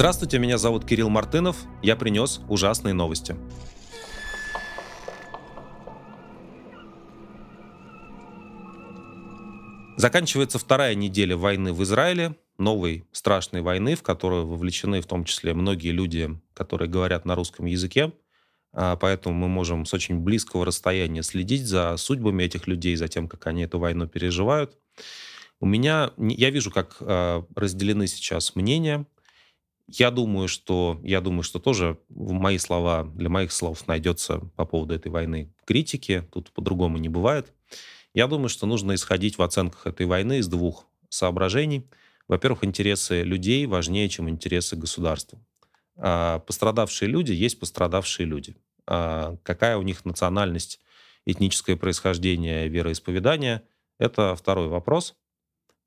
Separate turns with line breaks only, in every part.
Здравствуйте, меня зовут Кирилл Мартынов. Я принес ужасные новости. Заканчивается вторая неделя войны в Израиле, новой страшной войны, в которую вовлечены в том числе многие люди, которые говорят на русском языке. А, поэтому мы можем с очень близкого расстояния следить за судьбами этих людей, за тем, как они эту войну переживают. У меня, я вижу, как а, разделены сейчас мнения. Я думаю, что, я думаю, что тоже мои слова, для моих слов найдется по поводу этой войны критики. Тут по-другому не бывает. Я думаю, что нужно исходить в оценках этой войны из двух соображений. Во-первых, интересы людей важнее, чем интересы государства. А, пострадавшие люди есть пострадавшие люди. А, какая у них национальность, этническое происхождение, вероисповедание – это второй вопрос.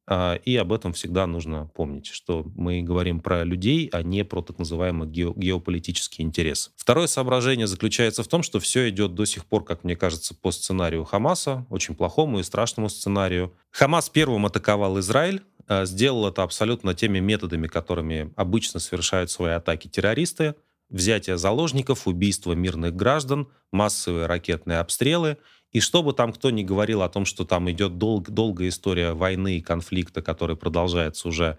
А, и об этом всегда нужно помнить, что мы говорим про людей, а не про так называемый геополитический интерес. Второе соображение заключается в том, что все идет до сих пор, как мне кажется, по сценарию Хамаса, очень плохому и страшному сценарию. Хамас первым атаковал Израиль, а, сделал это абсолютно теми методами, которыми обычно совершают свои атаки террористы. Взятие заложников, убийство мирных граждан, массовые ракетные обстрелы и что бы там кто ни говорил о том, что там идет дол- долгая история войны и конфликта, который продолжается уже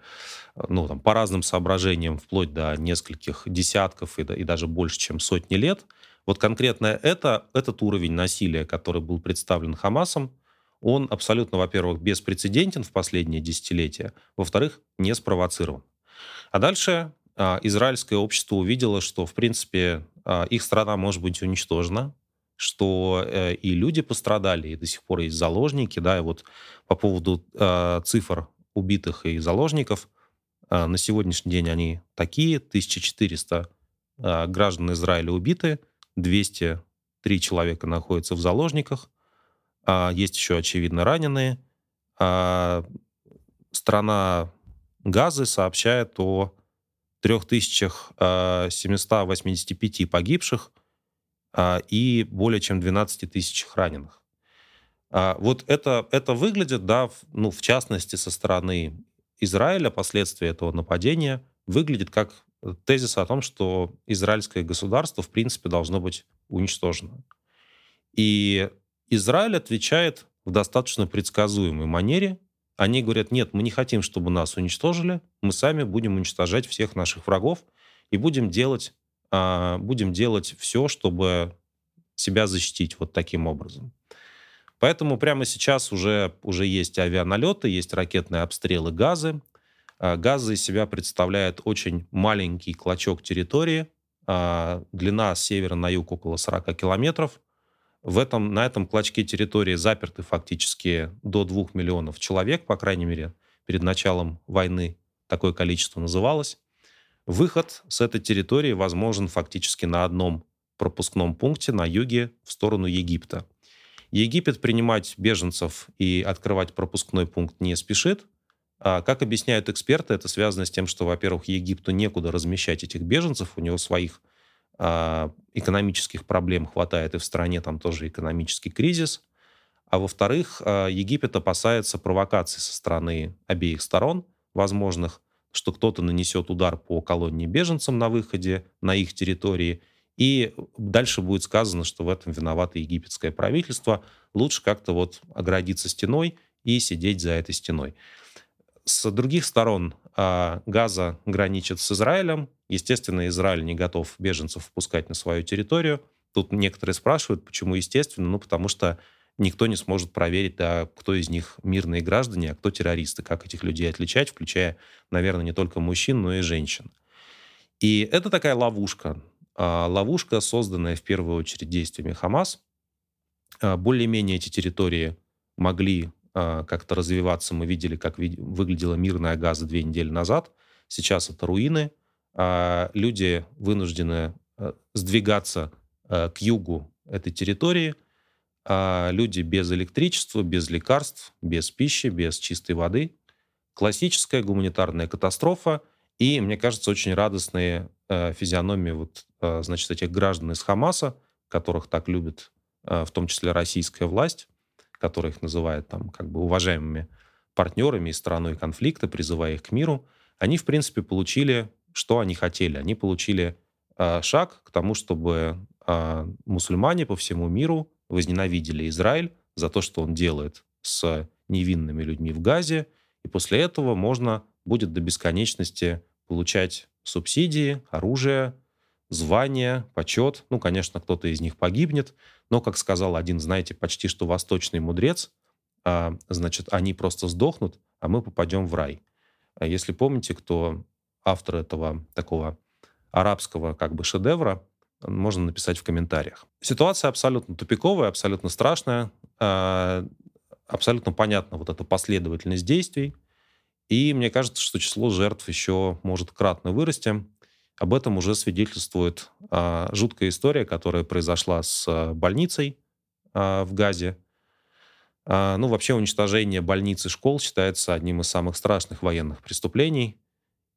ну, там, по разным соображениям, вплоть до нескольких десятков и, и даже больше, чем сотни лет, вот конкретно это, этот уровень насилия, который был представлен Хамасом, он абсолютно, во-первых, беспрецедентен в последние десятилетия, во-вторых, не спровоцирован. А дальше а, израильское общество увидело, что, в принципе, а, их страна может быть уничтожена, что э, и люди пострадали, и до сих пор есть заложники, да, и вот по поводу э, цифр убитых и заложников, э, на сегодняшний день они такие, 1400 э, граждан Израиля убиты, 203 человека находятся в заложниках, э, есть еще, очевидно, раненые. Э, страна Газы сообщает о 3785 э, погибших, и более чем 12 тысяч раненых. А, вот это, это выглядит, да, ну, в частности, со стороны Израиля, последствия этого нападения, выглядит как тезис о том, что израильское государство, в принципе, должно быть уничтожено. И Израиль отвечает в достаточно предсказуемой манере. Они говорят, нет, мы не хотим, чтобы нас уничтожили, мы сами будем уничтожать всех наших врагов и будем делать а, будем делать все, чтобы себя защитить вот таким образом. Поэтому прямо сейчас уже, уже есть авианалеты, есть ракетные обстрелы газы. А, газы из себя представляют очень маленький клочок территории. А, длина с севера на юг около 40 километров. В этом, на этом клочке территории заперты фактически до 2 миллионов человек, по крайней мере, перед началом войны такое количество называлось. Выход с этой территории возможен фактически на одном пропускном пункте на юге в сторону Египта. Египет принимать беженцев и открывать пропускной пункт не спешит. А, как объясняют эксперты, это связано с тем, что, во-первых, Египту некуда размещать этих беженцев, у него своих а, экономических проблем хватает, и в стране там тоже экономический кризис. А во-вторых, а, Египет опасается провокаций со стороны обеих сторон возможных, что кто-то нанесет удар по колонии беженцам на выходе на их территории, и дальше будет сказано, что в этом виновато египетское правительство. Лучше как-то вот оградиться стеной и сидеть за этой стеной. С других сторон а, Газа граничит с Израилем. Естественно, Израиль не готов беженцев впускать на свою территорию. Тут некоторые спрашивают, почему естественно. Ну, потому что никто не сможет проверить, да, кто из них мирные граждане, а кто террористы, как этих людей отличать, включая, наверное, не только мужчин, но и женщин. И это такая ловушка. А, ловушка, созданная в первую очередь действиями Хамас. А, более-менее эти территории могли а, как-то развиваться. Мы видели, как выглядела мирная Газа две недели назад. Сейчас это руины. Люди вынуждены сдвигаться к югу этой территории – а люди без электричества, без лекарств, без пищи, без чистой воды. Классическая гуманитарная катастрофа и, мне кажется, очень радостные э, физиономии вот, э, значит, этих граждан из Хамаса, которых так любит э, в том числе российская власть, которая их называет там как бы уважаемыми партнерами и стороной конфликта, призывая их к миру, они, в принципе, получили что они хотели. Они получили э, шаг к тому, чтобы э, мусульмане по всему миру возненавидели Израиль за то, что он делает с невинными людьми в Газе, и после этого можно будет до бесконечности получать субсидии, оружие, звание, почет. Ну, конечно, кто-то из них погибнет, но, как сказал один, знаете, почти что восточный мудрец, а, значит, они просто сдохнут, а мы попадем в рай. А если помните, кто автор этого такого арабского как бы шедевра, можно написать в комментариях. Ситуация абсолютно тупиковая, абсолютно страшная, а, абсолютно понятна вот эта последовательность действий, и мне кажется, что число жертв еще может кратно вырасти. Об этом уже свидетельствует а, жуткая история, которая произошла с а, больницей в Газе. Ну, вообще уничтожение больниц и школ считается одним из самых страшных военных преступлений.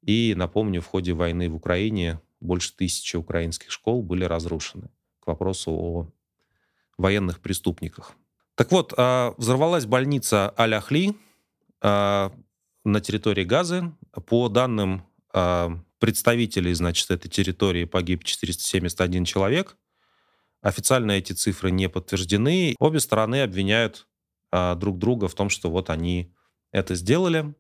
И, напомню, в ходе войны в Украине больше тысячи украинских школ были разрушены. К вопросу о военных преступниках. Так вот, а, взорвалась больница Аль-Ахли а, на территории Газы. По данным а, представителей, значит, этой территории погиб 471 человек. Официально эти цифры не подтверждены. Обе стороны обвиняют друг друга в том, что вот они это сделали.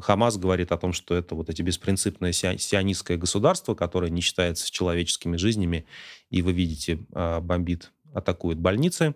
Хамас говорит о том, что это вот эти беспринципное сионистское государство, которое не считается человеческими жизнями, и вы видите, а, бомбит, атакует больницы.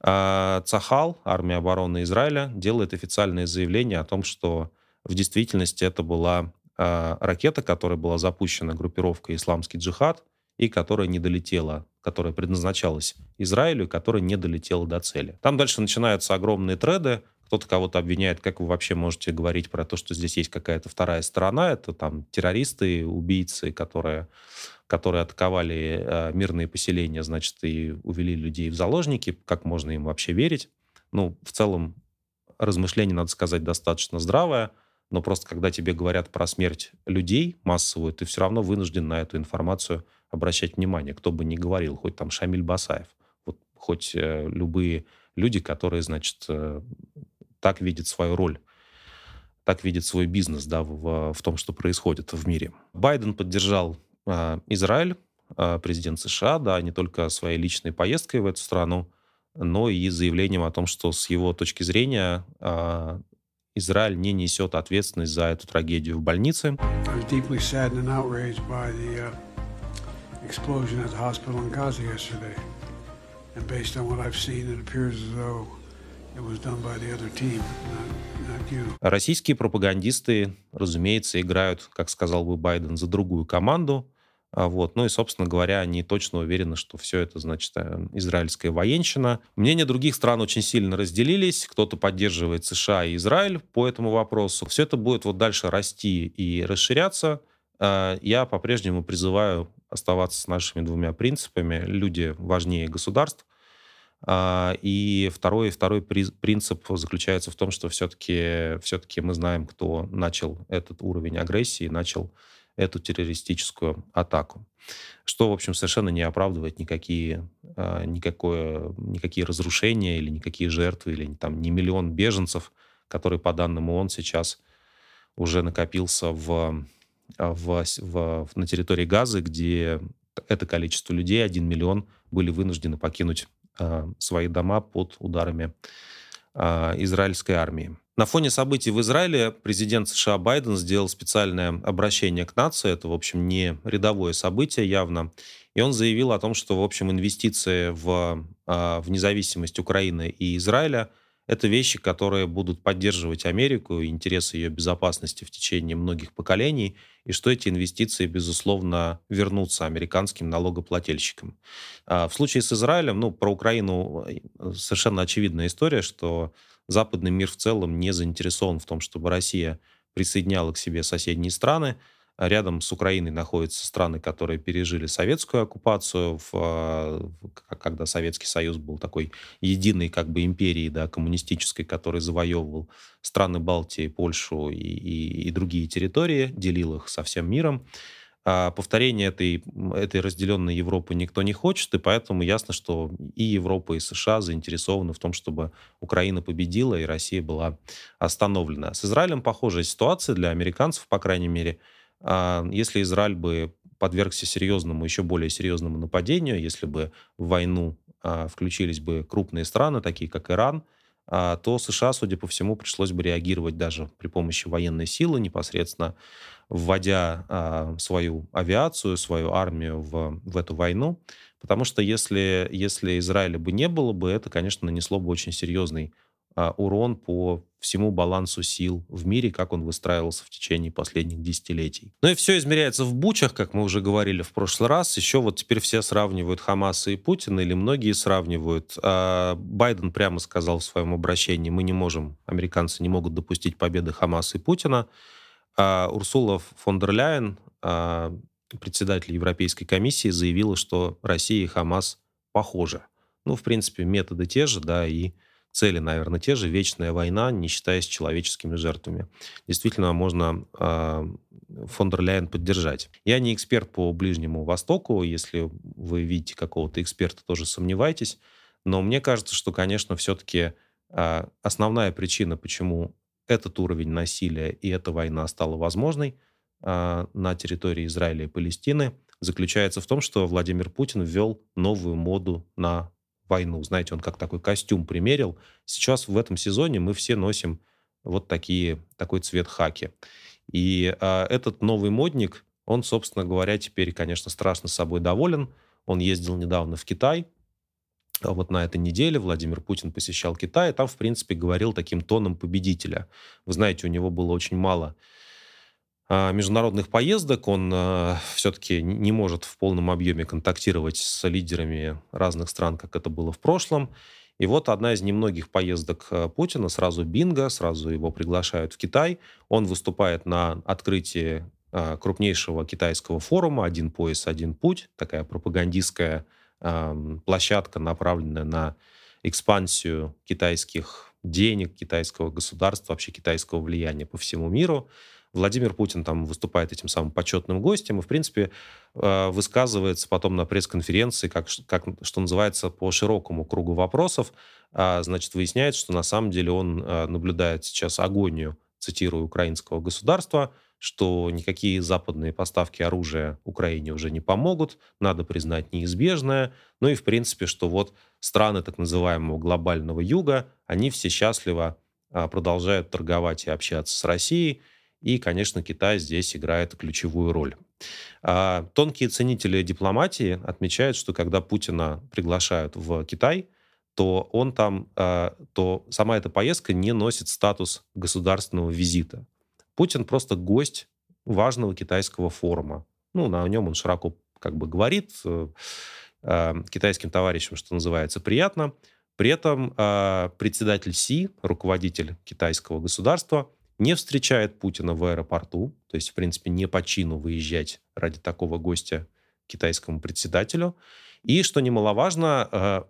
А Цахал, армия обороны Израиля, делает официальное заявление о том, что в действительности это была а, ракета, которая была запущена группировкой «Исламский джихад», и которая не долетела, которая предназначалась Израилю, и которая не долетела до цели. Там дальше начинаются огромные треды, кто-то кого-то обвиняет, как вы вообще можете говорить про то, что здесь есть какая-то вторая сторона, это там террористы, убийцы, которые, которые атаковали э, мирные поселения, значит, и увели людей в заложники, как можно им вообще верить? Ну, в целом, размышление, надо сказать, достаточно здравое, но просто когда тебе говорят про смерть людей массовую, ты все равно вынужден на эту информацию обращать внимание, кто бы ни говорил, хоть там Шамиль Басаев, вот хоть э, любые люди, которые, значит, э, так видят свою роль, так видят свой бизнес да, в, в том, что происходит в мире. Байден поддержал э, Израиль, э, президент США, да, не только своей личной поездкой в эту страну, но и заявлением о том, что с его точки зрения э, Израиль не несет ответственность за эту трагедию в больнице. yesterday. And based on what I've seen, it appears as though Российские пропагандисты, разумеется, играют, как сказал бы Байден, за другую команду. А вот. Ну и, собственно говоря, они точно уверены, что все это, значит, э, израильская военщина. Мнения других стран очень сильно разделились. Кто-то поддерживает США и Израиль по этому вопросу. Все это будет вот дальше расти и расширяться. А, я по-прежнему призываю оставаться с нашими двумя принципами. Люди важнее государств. А, и второй, второй принцип заключается в том, что все-таки все мы знаем, кто начал этот уровень агрессии, начал эту террористическую атаку. Что, в общем, совершенно не оправдывает никакие, а, никакое, никакие разрушения или никакие жертвы, или там не миллион беженцев, который, по данным ООН, сейчас уже накопился в в, в, на территории Газы, где это количество людей, 1 миллион, были вынуждены покинуть свои дома под ударами э, израильской армии. На фоне событий в Израиле президент США Байден сделал специальное обращение к нации. Это, в общем, не рядовое событие явно. И он заявил о том, что, в общем, инвестиции в, э, в независимость Украины и Израиля – это вещи, которые будут поддерживать Америку и интересы ее безопасности в течение многих поколений, и что эти инвестиции, безусловно, вернутся американским налогоплательщикам. А в случае с Израилем, ну, про Украину э, совершенно очевидная история, что западный мир в целом не заинтересован в том, чтобы Россия присоединяла к себе соседние страны, Рядом с Украиной находятся страны, которые пережили советскую оккупацию, в, а, когда Советский Союз был такой единой как бы империей да, коммунистической, который завоевывал страны Балтии, Польшу и, и, и другие территории, делил их со всем миром. А повторение этой, этой разделенной Европы никто не хочет, и поэтому ясно, что и Европа, и США заинтересованы в том, чтобы Украина победила, и Россия была остановлена. С Израилем похожая ситуация для американцев, по крайней мере – А, если Израиль бы подвергся серьезному, еще более серьезному нападению, если бы в войну а, включились бы крупные страны, такие как Иран, а, то США, судя по всему, пришлось бы реагировать даже при помощи военной силы, непосредственно вводя а, свою авиацию, свою армию в, в эту войну. Потому что если, если Израиля бы не было бы, это, конечно, нанесло бы очень серьезный а, урон по всему балансу сил в мире, как он выстраивался в течение последних десятилетий. Ну и все измеряется в бучах, как мы уже говорили в прошлый раз. Еще вот теперь все сравнивают Хамаса и Путина, или многие сравнивают. А Байден прямо сказал в своем обращении, мы не можем, американцы не могут допустить победы Хамаса и Путина. А Урсула фон дер Ляйен, а, председатель Европейской комиссии, заявила, что Россия и Хамас похожи. Ну, в принципе, методы те же, да, и цели, наверное, те же. Вечная война, не считаясь человеческими жертвами. Действительно, можно э, фон дер Ляйен поддержать. Я не эксперт по Ближнему Востоку. Если вы видите какого-то эксперта, тоже сомневайтесь. Но мне кажется, что, конечно, все-таки а, основная причина, почему этот уровень насилия и эта война стала возможной э, на территории Израиля и Палестины, заключается в том, что Владимир Путин ввел новую моду на войну. Знаете, он как такой костюм примерил. Сейчас в этом сезоне мы все носим вот такие, такой цвет хаки. И э, этот новый модник, он, собственно говоря, теперь, конечно, страшно собой доволен. Он ездил недавно в Китай. А вот на этой неделе Владимир Путин посещал Китай, и там, в принципе, говорил таким тоном победителя. Вы знаете, у него было очень мало международных поездок. Он э, все-таки не может в полном объеме контактировать с лидерами разных стран, как это было в прошлом. И вот одна из немногих поездок э, Путина, сразу бинго, сразу его приглашают в Китай. Он выступает на открытии крупнейшего китайского форума «Один пояс, один путь», такая пропагандистская площадка, направленная на экспансию китайских денег, китайского государства, вообще китайского влияния по всему миру. Владимир Путин там выступает этим самым почетным гостем и, в принципе, э, высказывается потом на пресс-конференции, как, как, что называется, по широкому кругу вопросов. А, значит, выясняется, что на самом деле он э, наблюдает сейчас агонию, цитирую, украинского государства, что никакие западные поставки оружия Украине уже не помогут, надо признать неизбежное. Ну и, в принципе, что вот страны так называемого глобального юга, они все счастливо а, продолжают торговать и общаться с Россией, и, конечно, Китай здесь играет ключевую роль. А, тонкие ценители дипломатии отмечают, что когда Путина приглашают в Китай, то он там, а, то сама эта поездка не носит статус государственного визита. Путин просто гость важного китайского форума. Ну, на нем он широко как бы говорит э, э, китайским товарищам, что называется, приятно. При этом председатель Си, руководитель китайского государства, не встречает Путина в аэропорту, то есть, в принципе, не по чину выезжать ради такого гостя китайскому председателю. И, что немаловажно, э,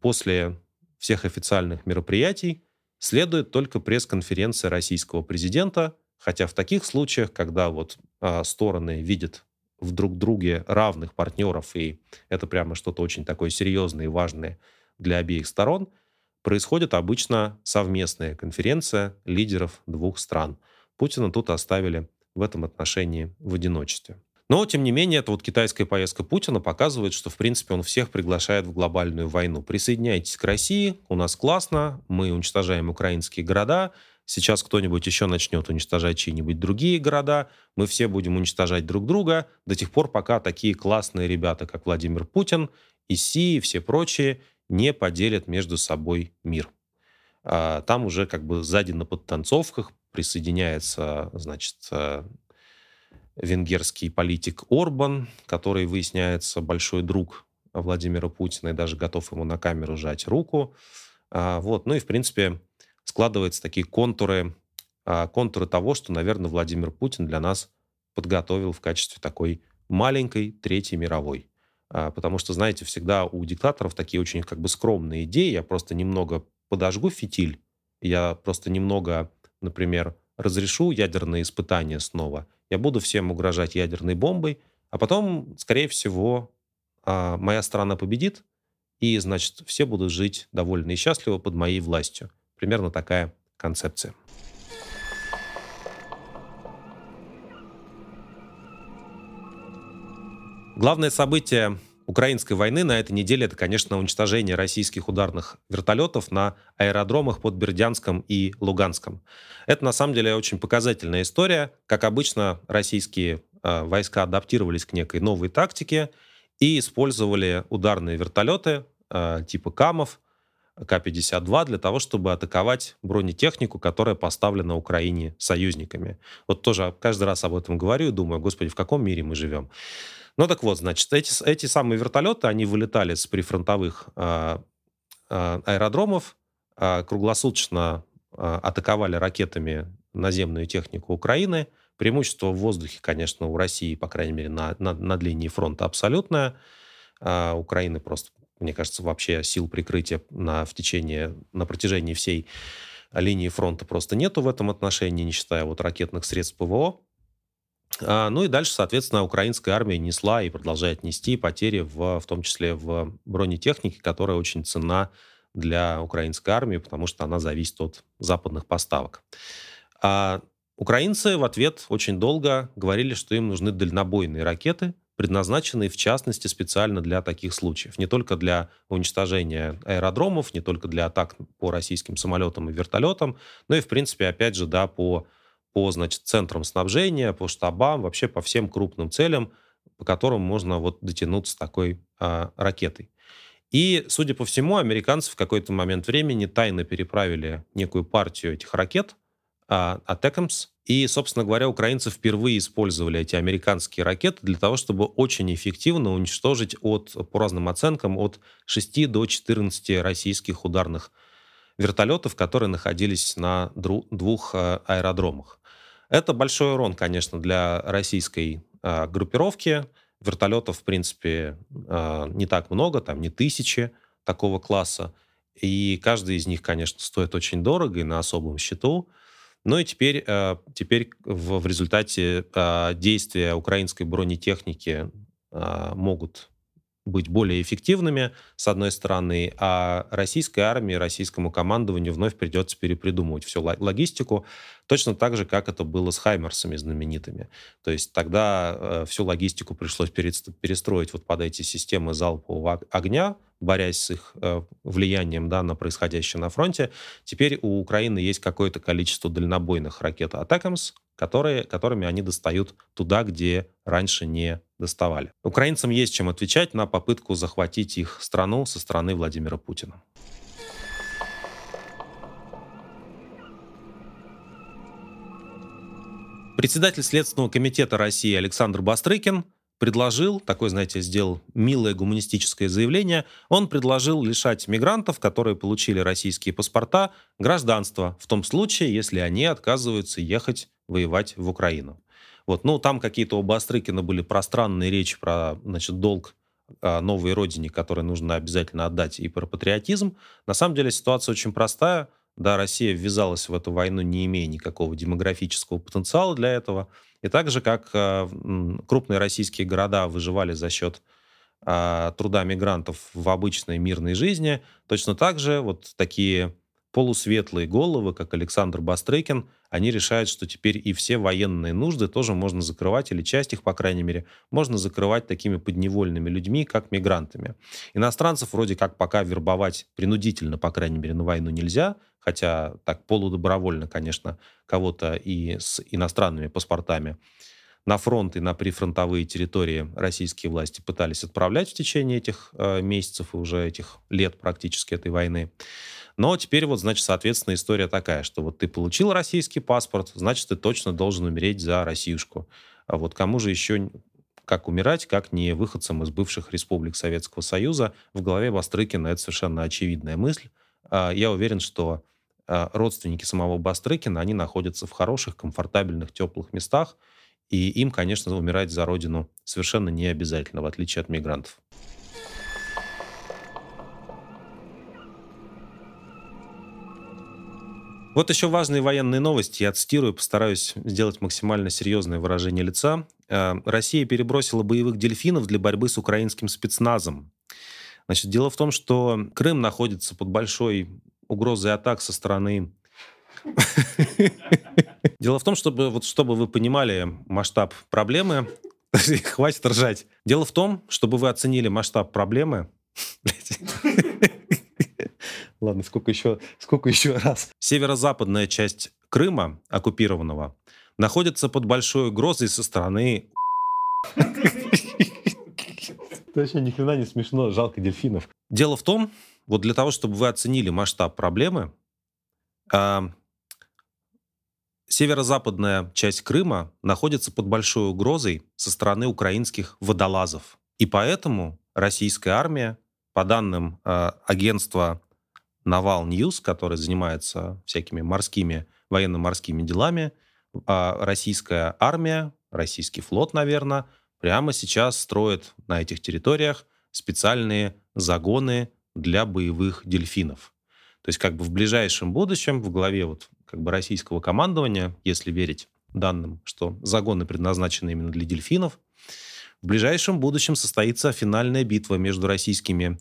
после всех официальных мероприятий следует только пресс-конференция российского президента, хотя в таких случаях, когда вот э, стороны видят в друг друге равных партнеров, и это прямо что-то очень такое серьезное и важное для обеих сторон – происходит обычно совместная конференция лидеров двух стран. Путина тут оставили в этом отношении в одиночестве. Но, тем не менее, эта вот китайская поездка Путина показывает, что, в принципе, он всех приглашает в глобальную войну. Присоединяйтесь к России, у нас классно, мы уничтожаем украинские города, сейчас кто-нибудь еще начнет уничтожать чьи-нибудь другие города, мы все будем уничтожать друг друга до тех пор, пока такие классные ребята, как Владимир Путин, и Си, и все прочие, не поделят между собой мир. А там уже как бы сзади на подтанцовках присоединяется, значит, э, венгерский политик Орбан, который выясняется большой друг Владимира Путина и даже готов ему на камеру жать руку. А, вот. Ну и, в принципе, складываются такие контуры, а, контуры того, что, наверное, Владимир Путин для нас подготовил в качестве такой маленькой Третьей мировой. А, потому что, знаете, всегда у диктаторов такие очень как бы скромные идеи. Я просто немного подожгу фитиль, я просто немного, например, разрешу ядерные испытания снова, я буду всем угрожать ядерной бомбой, а потом, скорее всего, а, моя страна победит, и, значит, все будут жить довольны и счастливо под моей властью. Примерно такая концепция. Главное событие украинской войны на этой неделе это, конечно, уничтожение российских ударных вертолетов на аэродромах под Бердянском и Луганском. Это, на самом деле, очень показательная история. Как обычно, российские э, войска адаптировались к некой новой тактике и использовали ударные вертолеты э, типа КАМов, К-52 для того, чтобы атаковать бронетехнику, которая поставлена Украине союзниками. Вот тоже каждый раз об этом говорю и думаю, господи, в каком мире мы живем. Ну так вот, значит, эти, эти самые вертолеты, они вылетали с прифронтовых э, э, аэродромов, э, круглосуточно э, атаковали ракетами наземную технику Украины. Преимущество в воздухе, конечно, у России, по крайней мере, на, на, над линией фронта абсолютное. Э, Украины просто, мне кажется, вообще сил прикрытия на, в течение, на протяжении всей линии фронта просто нету в этом отношении, не считая вот ракетных средств ПВО. А, ну и дальше, соответственно, украинская армия несла и продолжает нести потери, в, в том числе в бронетехнике, которая очень ценна для украинской армии, потому что она зависит от западных поставок. А украинцы в ответ очень долго говорили, что им нужны дальнобойные ракеты, предназначенные, в частности, специально для таких случаев. Не только для уничтожения аэродромов, не только для атак по российским самолетам и вертолетам, но и, в принципе, опять же, да, по по, значит, центрам снабжения, по штабам, вообще по всем крупным целям, по которым можно вот дотянуться такой а, ракетой. И, судя по всему, американцы в какой-то момент времени тайно переправили некую партию этих ракет, а, Атекамс, и, собственно говоря, украинцы впервые использовали эти американские ракеты для того, чтобы очень эффективно уничтожить от, по разным оценкам, от 6 до 14 российских ударных вертолетов, которые находились на двух а, аэродромах. Это большой урон, конечно, для российской э, группировки. Вертолетов, в принципе, э, не так много, там не тысячи такого класса. И каждый из них, конечно, стоит очень дорого и на особом счету. Ну и теперь, э, теперь в, в результате э, действия украинской бронетехники э, могут быть более эффективными, с одной стороны, а российской армии, российскому командованию вновь придется перепридумывать всю логистику, точно так же, как это было с Хаймерсами знаменитыми. То есть тогда э, всю логистику пришлось перестроить вот под эти системы залпового огня, борясь с их э, влиянием да, на происходящее на фронте. Теперь у Украины есть какое-то количество дальнобойных ракет «Атакамс», которые, которыми они достают туда, где раньше не доставали. Украинцам есть чем отвечать на попытку захватить их страну со стороны Владимира Путина. Председатель Следственного комитета России Александр Бастрыкин предложил, такой, знаете, сделал милое гуманистическое заявление, он предложил лишать мигрантов, которые получили российские паспорта, гражданства, в том случае, если они отказываются ехать воевать в Украину. Вот, ну, там какие-то у Бастрыкина были пространные речи про, значит, долг а, новой родине, который нужно обязательно отдать, и про патриотизм. На самом деле ситуация очень простая. Да, Россия ввязалась в эту войну, не имея никакого демографического потенциала для этого. И так же, как э, крупные российские города выживали за счет э, труда мигрантов в обычной мирной жизни, точно так же вот такие полусветлые головы, как Александр Бастрыкин, они решают, что теперь и все военные нужды тоже можно закрывать, или часть их, по крайней мере, можно закрывать такими подневольными людьми, как мигрантами. Иностранцев вроде как пока вербовать принудительно, по крайней мере, на войну нельзя, хотя так полудобровольно, конечно, кого-то и с иностранными паспортами на фронт и на прифронтовые территории российские власти пытались отправлять в течение этих э, месяцев и уже этих лет практически этой войны. Но теперь вот, значит, соответственно, история такая, что вот ты получил российский паспорт, значит, ты точно должен умереть за Россиюшку. А вот кому же еще как умирать, как не выходцам из бывших республик Советского Союза. В голове Бастрыкина это совершенно очевидная мысль. А, я уверен, что а, родственники самого Бастрыкина, они находятся в хороших, комфортабельных, теплых местах, и им, конечно, умирать за родину совершенно не обязательно, в отличие от мигрантов. Вот еще важные военные новости. Я цитирую, постараюсь сделать максимально серьезное выражение лица. Э, Россия перебросила боевых дельфинов для борьбы с украинским спецназом. Значит, дело в том, что Крым находится под большой угрозой атак со стороны... Дело в том, чтобы, вот, чтобы вы понимали масштаб проблемы, Хватит ржать. Дело в том, чтобы вы оценили масштаб проблемы... Ладно, сколько еще, сколько еще раз? Северо-западная часть Крыма, оккупированного, находится под большой угрозой со стороны... Это вообще ни хрена не смешно, жалко дельфинов. Дело в том, вот для того, чтобы вы оценили масштаб проблемы, а, северо-западная часть Крыма находится под большой угрозой со стороны украинских водолазов. И поэтому российская армия, по данным э, агентства Naval News, который занимается всякими морскими, военно-морскими делами, э, российская армия, российский флот, наверное, прямо сейчас строит на этих территориях специальные загоны для боевых дельфинов. То есть как бы в ближайшем будущем в главе вот как бы российского командования, если верить данным, что загоны предназначены именно для дельфинов, в ближайшем будущем состоится финальная битва между российскими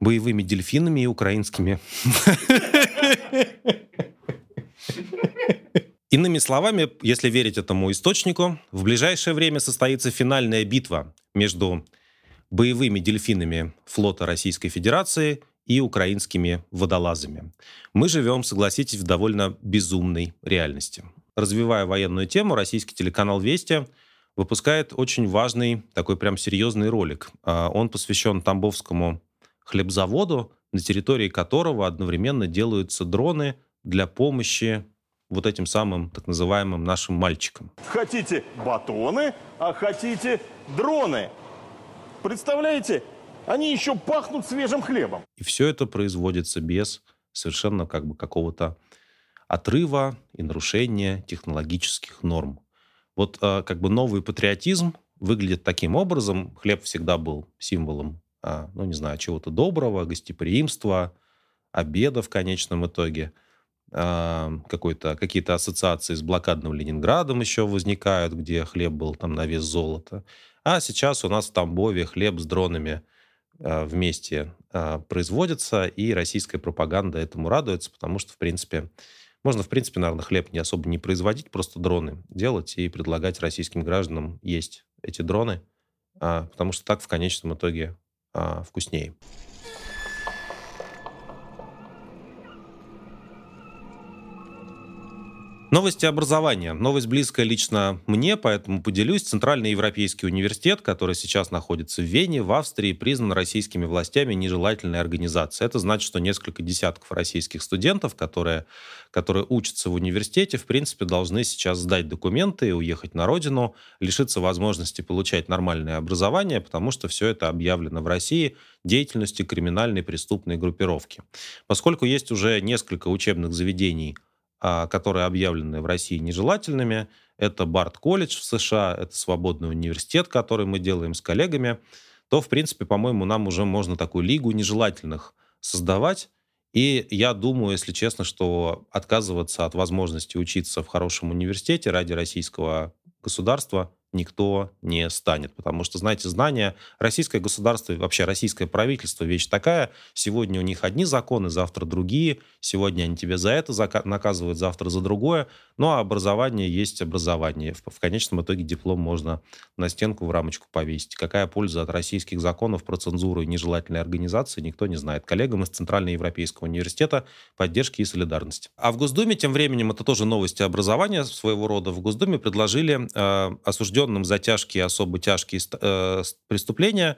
боевыми дельфинами и украинскими. Иными словами, если верить этому источнику, в ближайшее время состоится финальная битва между боевыми дельфинами флота Российской Федерации и украинскими водолазами. Мы живем, согласитесь, в довольно безумной реальности. Развивая военную тему, российский телеканал «Вести» выпускает очень важный, такой прям серьезный ролик. А, он посвящен Тамбовскому хлебзаводу, на территории которого одновременно делаются дроны для помощи вот этим самым так называемым нашим мальчикам.
Хотите батоны, а хотите дроны. Представляете, они еще пахнут свежим хлебом.
И все это производится без совершенно как бы какого-то отрыва и нарушения технологических норм. Вот э, как бы новый патриотизм выглядит таким образом. Хлеб всегда был символом, э, ну не знаю, чего-то доброго, гостеприимства, обеда в конечном итоге – какой-то, какие-то ассоциации с блокадным Ленинградом еще возникают, где хлеб был там на вес золота. А сейчас у нас в Тамбове хлеб с дронами а, вместе а, производится, и российская пропаганда этому радуется, потому что, в принципе, можно, в принципе, наверное, хлеб не особо не производить, просто дроны делать и предлагать российским гражданам есть эти дроны, а, потому что так в конечном итоге вкуснее. Новости образования. Новость близкая лично мне, поэтому поделюсь. Центральный Европейский университет, который сейчас находится в Вене, в Австрии, признан российскими властями нежелательной организацией. Это значит, что несколько десятков российских студентов, которые, которые учатся в университете, в принципе, должны сейчас сдать документы и уехать на родину, лишиться возможности получать нормальное образование, потому что все это объявлено в России деятельностью криминальной преступной группировки. Поскольку есть уже несколько учебных заведений – которые объявлены в России нежелательными. Это Барт-колледж в США, это свободный университет, который мы делаем с коллегами, то, в принципе, по-моему, нам уже можно такую лигу нежелательных создавать. И я думаю, если честно, что отказываться от возможности учиться в хорошем университете ради российского государства никто не станет. Потому что, знаете, знания, российское государство, вообще российское правительство, вещь такая. Сегодня у них одни законы, завтра другие. Сегодня они тебе за это наказывают, завтра за другое. Ну, а образование есть образование. В, в конечном итоге диплом можно на стенку в рамочку повесить. Какая польза от российских законов про цензуру и нежелательной организации, никто не знает. Коллегам из Центрального Европейского университета поддержки и солидарности. А в Госдуме тем временем, это тоже новости образования своего рода, в Госдуме предложили э, осужденным осужденным за тяжкие, особо тяжкие э, преступления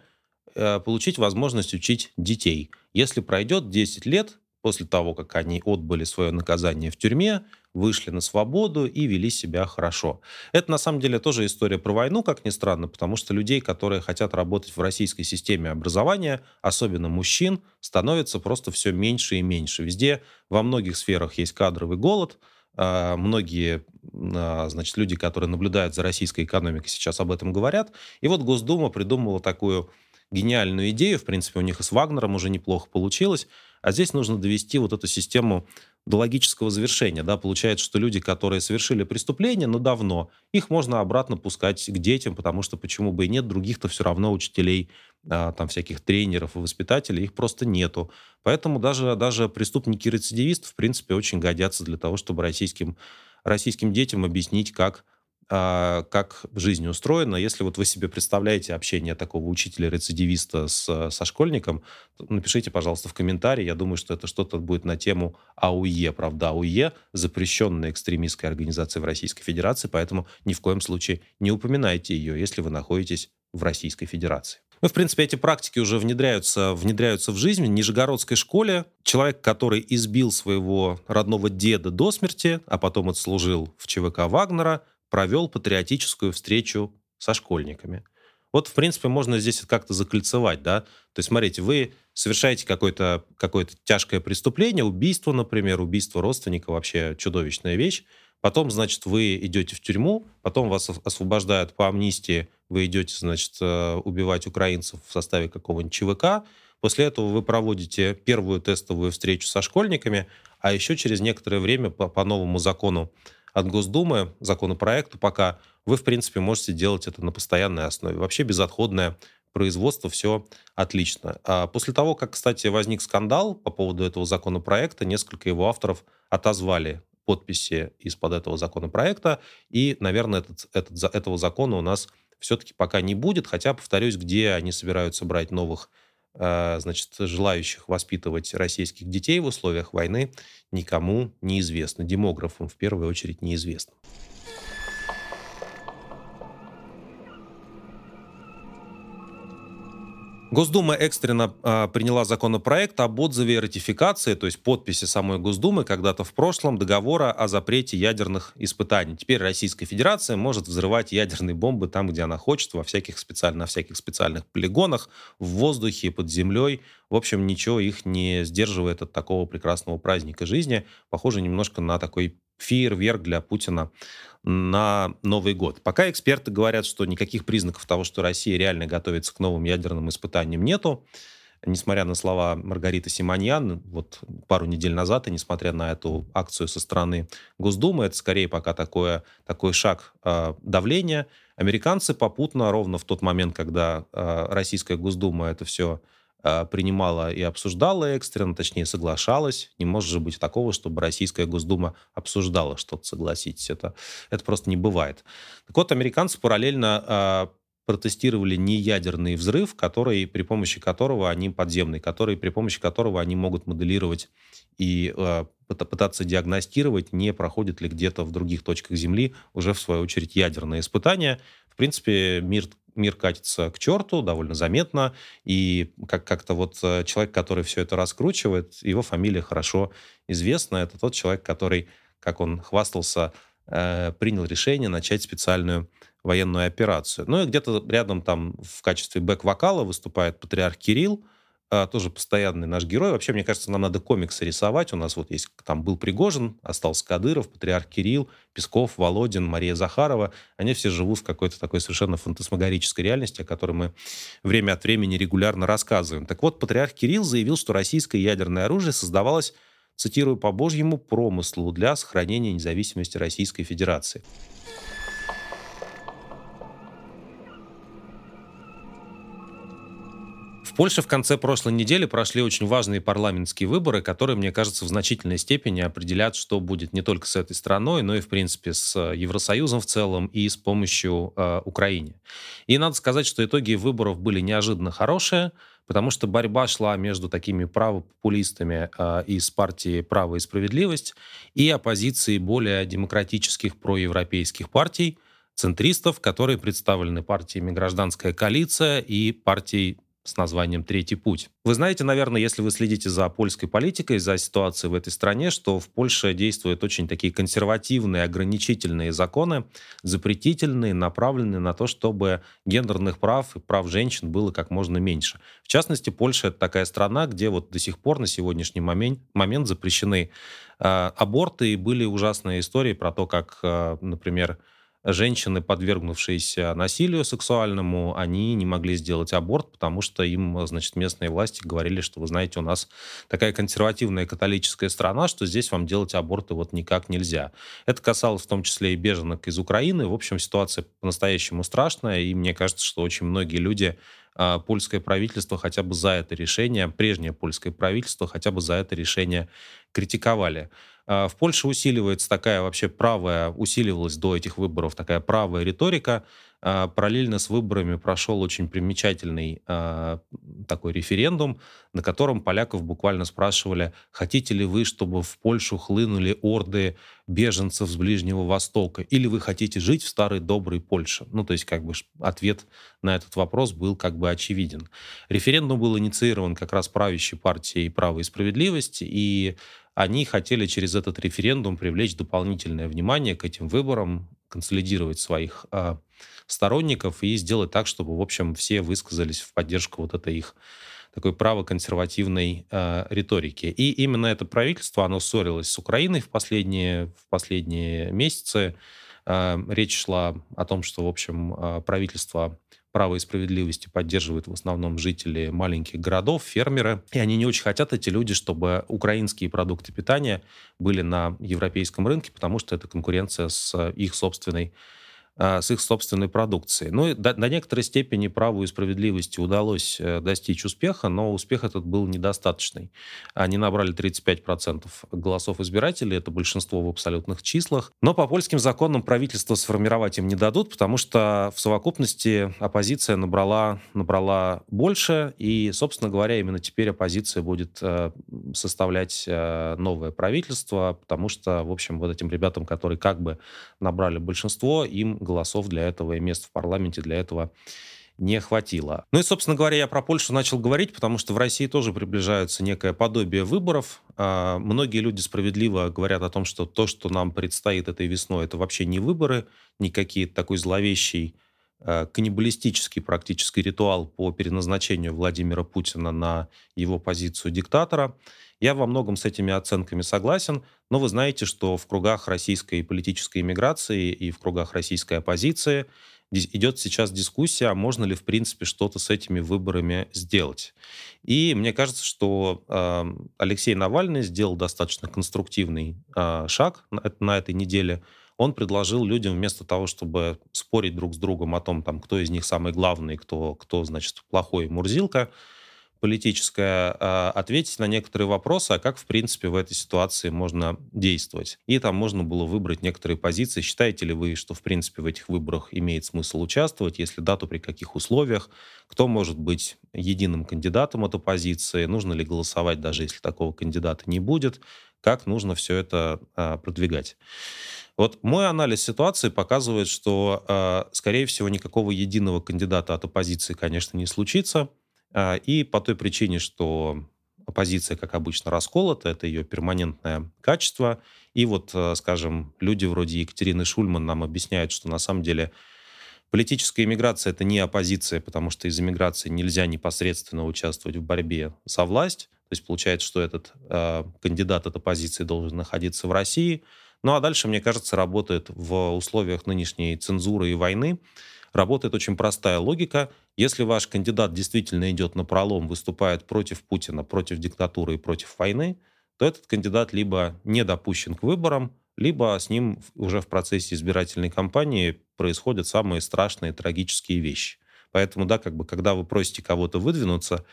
э, получить возможность учить детей. Если пройдет 10 лет после того, как они отбыли свое наказание в тюрьме, вышли на свободу и вели себя хорошо. Это на самом деле тоже история про войну, как ни странно, потому что людей, которые хотят работать в российской системе образования, особенно мужчин, становится просто все меньше и меньше. Везде, во многих сферах есть кадровый голод, многие а, значит, люди, которые наблюдают за российской экономикой, сейчас об этом говорят. И вот Госдума придумала такую гениальную идею. В принципе, у них и с Вагнером уже неплохо получилось. А здесь нужно довести вот эту систему до логического завершения. Да? Получается, что люди, которые совершили преступление, но давно, их можно обратно пускать к детям, потому что почему бы и нет, других-то все равно учителей, а, там всяких тренеров и воспитателей, их просто нету. Поэтому даже, даже преступники-рецидивисты, в принципе, очень годятся для того, чтобы российским, российским детям объяснить, как а, как жизнь устроена. Если вот вы себе представляете общение такого учителя-рецидивиста с, со школьником, напишите, пожалуйста, в комментарии. Я думаю, что это что-то будет на тему АУЕ. Правда, АУЕ — запрещенная экстремистская организация в Российской Федерации, поэтому ни в коем случае не упоминайте ее, если вы находитесь в Российской Федерации. Ну, в принципе, эти практики уже внедряются, внедряются в жизнь. В Нижегородской школе человек, который избил своего родного деда до смерти, а потом отслужил в ЧВК Вагнера, провел патриотическую встречу со школьниками. Вот, в принципе, можно здесь как-то закольцевать, да. То есть, смотрите, вы совершаете какое-то какое тяжкое преступление, убийство, например, убийство родственника, вообще чудовищная вещь. Потом, значит, вы идете в тюрьму, потом вас освобождают по амнистии, вы идете, значит, э, убивать украинцев в составе какого-нибудь ЧВК. После этого вы проводите первую тестовую встречу со школьниками, а еще через некоторое время по, по новому закону от Госдумы, законопроекту пока, вы, в принципе, можете делать это на постоянной основе. Вообще безотходное производство, все отлично. А после того, как, кстати, возник скандал по поводу этого законопроекта, несколько его авторов отозвали подписи из-под этого законопроекта, и, наверное, этот, этот, этого закона у нас все-таки пока не будет, хотя, повторюсь, где они собираются брать новых э, значит, желающих воспитывать российских детей в условиях войны, никому неизвестно. Демографам в первую очередь неизвестно. Госдума экстренно э, приняла законопроект об отзыве и ратификации, то есть подписи самой Госдумы когда-то в прошлом договора о запрете ядерных испытаний. Теперь Российская Федерация может взрывать ядерные бомбы там, где она хочет, во всяких специально, на всяких специальных полигонах, в воздухе, под землей. В общем, ничего их не сдерживает от такого прекрасного праздника жизни. Похоже немножко на такой фейерверк для Путина на Новый год. Пока эксперты говорят, что никаких признаков того, что Россия реально готовится к новым ядерным испытаниям, нету. Несмотря на слова Маргариты Симоньян, вот пару недель назад, и несмотря на эту акцию со стороны Госдумы, это скорее пока такое, такой шаг э, давления. Американцы попутно, ровно в тот момент, когда э, российская Госдума это все принимала и обсуждала экстренно, точнее соглашалась. Не может же быть такого, чтобы Российская Госдума обсуждала что-то, согласитесь. Это, это просто не бывает. Так вот, американцы параллельно э, протестировали неядерный взрыв, который, при помощи которого они подземный, который, при помощи которого они могут моделировать и э, пытаться диагностировать, не проходит ли где-то в других точках Земли уже, в свою очередь, ядерные испытания. В принципе, мир мир катится к черту довольно заметно, и как- как-то вот э, человек, который все это раскручивает, его фамилия хорошо известна, это тот человек, который, как он хвастался, э, принял решение начать специальную военную операцию. Ну и где-то рядом там в качестве бэк-вокала выступает патриарх Кирилл, тоже постоянный наш герой. Вообще, мне кажется, нам надо комиксы рисовать. У нас вот есть, там был Пригожин, остался Кадыров, Патриарх Кирилл, Песков, Володин, Мария Захарова. Они все живут в какой-то такой совершенно фантасмагорической реальности, о которой мы время от времени регулярно рассказываем. Так вот, Патриарх Кирилл заявил, что российское ядерное оружие создавалось, цитирую, по божьему промыслу для сохранения независимости Российской Федерации. Польше в конце прошлой недели прошли очень важные парламентские выборы, которые, мне кажется, в значительной степени определят, что будет не только с этой страной, но и, в принципе, с Евросоюзом в целом и с помощью э, Украине. И надо сказать, что итоги выборов были неожиданно хорошие, потому что борьба шла между такими правопопулистами э, из партии «Право и справедливость» и оппозицией более демократических проевропейских партий, центристов, которые представлены партиями «Гражданская коалиция» и партией с названием «Третий путь». Вы знаете, наверное, если вы следите за польской политикой, за ситуацией в этой стране, что в Польше действуют очень такие консервативные, ограничительные законы, запретительные, направленные на то, чтобы гендерных прав и прав женщин было как можно меньше. В частности, Польша — это такая страна, где вот до сих пор на сегодняшний момент, момент запрещены э, аборты, и были ужасные истории про то, как, э, например, женщины, подвергнувшиеся насилию сексуальному, они не могли сделать аборт, потому что им, значит, местные власти говорили, что, вы знаете, у нас такая консервативная католическая страна, что здесь вам делать аборты вот никак нельзя. Это касалось в том числе и беженок из Украины. В общем, ситуация по-настоящему страшная, и мне кажется, что очень многие люди а, польское правительство хотя бы за это решение, прежнее польское правительство хотя бы за это решение критиковали. А, в Польше усиливается такая вообще правая, усиливалась до этих выборов такая правая риторика. А, параллельно с выборами прошел очень примечательный а, такой референдум, на котором поляков буквально спрашивали, хотите ли вы, чтобы в Польшу хлынули орды беженцев с Ближнего Востока, или вы хотите жить в старой доброй Польше? Ну, то есть как бы ответ на этот вопрос был как бы очевиден. Референдум был инициирован как раз правящей партией «Право и справедливость», и они хотели через этот референдум привлечь дополнительное внимание к этим выборам, консолидировать своих э, сторонников и сделать так, чтобы, в общем, все высказались в поддержку вот этой их такой правоконсервативной э, риторики. И именно это правительство, оно ссорилось с Украиной в последние, в последние месяцы. Э, речь шла о том, что, в общем, э, правительство права и справедливости поддерживают в основном жители маленьких городов, фермеры. И они не очень хотят, эти люди, чтобы украинские продукты питания были на европейском рынке, потому что это конкуренция с их собственной с их собственной продукцией. Ну, до, до некоторой степени праву и справедливости удалось э, достичь успеха, но успех этот был недостаточный. Они набрали 35% голосов избирателей, это большинство в абсолютных числах. Но по польским законам правительство сформировать им не дадут, потому что в совокупности оппозиция набрала, набрала больше, и, собственно говоря, именно теперь оппозиция будет э, составлять э, новое правительство, потому что, в общем, вот этим ребятам, которые как бы набрали большинство, им голосов для этого и мест в парламенте для этого не хватило. Ну и, собственно говоря, я про Польшу начал говорить, потому что в России тоже приближается некое подобие выборов. А, многие люди справедливо говорят о том, что то, что нам предстоит этой весной, это вообще не выборы, не какие-то такой зловещий каннибалистический практически ритуал по переназначению Владимира Путина на его позицию диктатора. Я во многом с этими оценками согласен, но вы знаете, что в кругах российской политической иммиграции и в кругах российской оппозиции идет сейчас дискуссия, а можно ли, в принципе, что-то с этими выборами сделать. И мне кажется, что э, Алексей Навальный сделал достаточно конструктивный э, шаг на, на этой неделе. Он предложил людям вместо того, чтобы спорить друг с другом о том, там, кто из них самый главный, кто, кто значит, плохой Мурзилка, политическая, а, ответить на некоторые вопросы, а как, в принципе, в этой ситуации можно действовать. И там можно было выбрать некоторые позиции. Считаете ли вы, что, в принципе, в этих выборах имеет смысл участвовать? Если да, то при каких условиях? Кто может быть единым кандидатом от оппозиции? Нужно ли голосовать, даже если такого кандидата не будет? Как нужно все это а, продвигать? Вот мой анализ ситуации показывает, что, э, скорее всего, никакого единого кандидата от оппозиции, конечно, не случится. А, и по той причине, что оппозиция, как обычно, расколота, это ее перманентное качество. И вот, э, скажем, люди вроде Екатерины Шульман нам объясняют, что на самом деле политическая иммиграция — это не оппозиция, потому что из иммиграции нельзя непосредственно участвовать в борьбе за власть. То есть получается, что этот э, кандидат от оппозиции должен находиться в России. Ну а дальше, мне кажется, работает в условиях нынешней цензуры и войны работает очень простая логика. Если ваш кандидат действительно идет на пролом, выступает против Путина, против диктатуры и против войны, то этот кандидат либо не допущен к выборам, либо с ним уже в процессе избирательной кампании происходят самые страшные трагические вещи. Поэтому, да, как бы, когда вы просите кого-то выдвинуться